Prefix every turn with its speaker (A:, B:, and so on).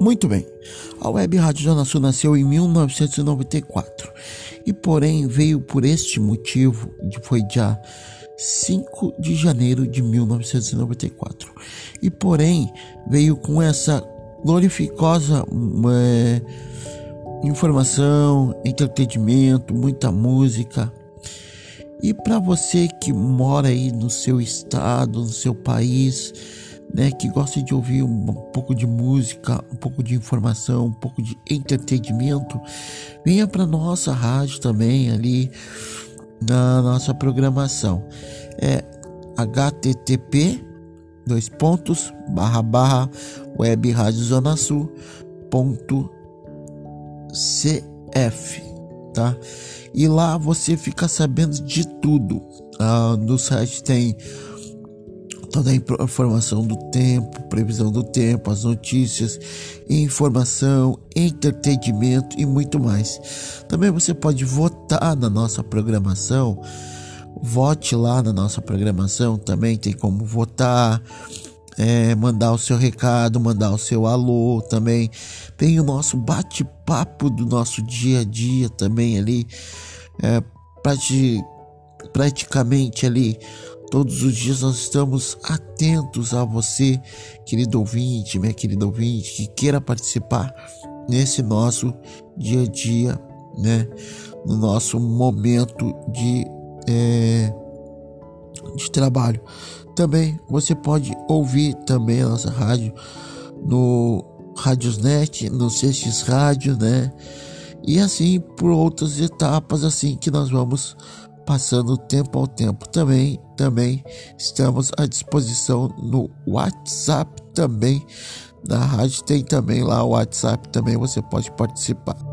A: Muito bem. A Web Rádio Zona Sul nasceu em 1994 e, porém, veio por este motivo, foi dia 5 de janeiro de 1994. E, porém, veio com essa glorificosa é, informação, entretenimento, muita música. E para você que mora aí no seu estado, no seu país, né, que gosta de ouvir um pouco de música, um pouco de informação, um pouco de entretenimento, venha para nossa rádio também ali na nossa programação. É http dois pontos barra barra web rádio zona sul ponto cf tá e lá você fica sabendo de tudo ah, no site tem toda a informação do tempo, previsão do tempo, as notícias, informação, entretenimento e muito mais. Também você pode votar na nossa programação. Vote lá na nossa programação, também tem como votar, é, mandar o seu recado, mandar o seu alô também. Tem o nosso bate-papo do nosso dia a dia também ali, é, praticamente ali Todos os dias nós estamos atentos a você, querido ouvinte, minha querida ouvinte, que queira participar nesse nosso dia a dia, né? No nosso momento de, é, de trabalho. Também você pode ouvir também a nossa rádio no Radiosnet, no Cestes Rádio, né? E assim por outras etapas assim que nós vamos passando tempo ao tempo. Também, também estamos à disposição no WhatsApp também. Na rádio tem também lá o WhatsApp também, você pode participar.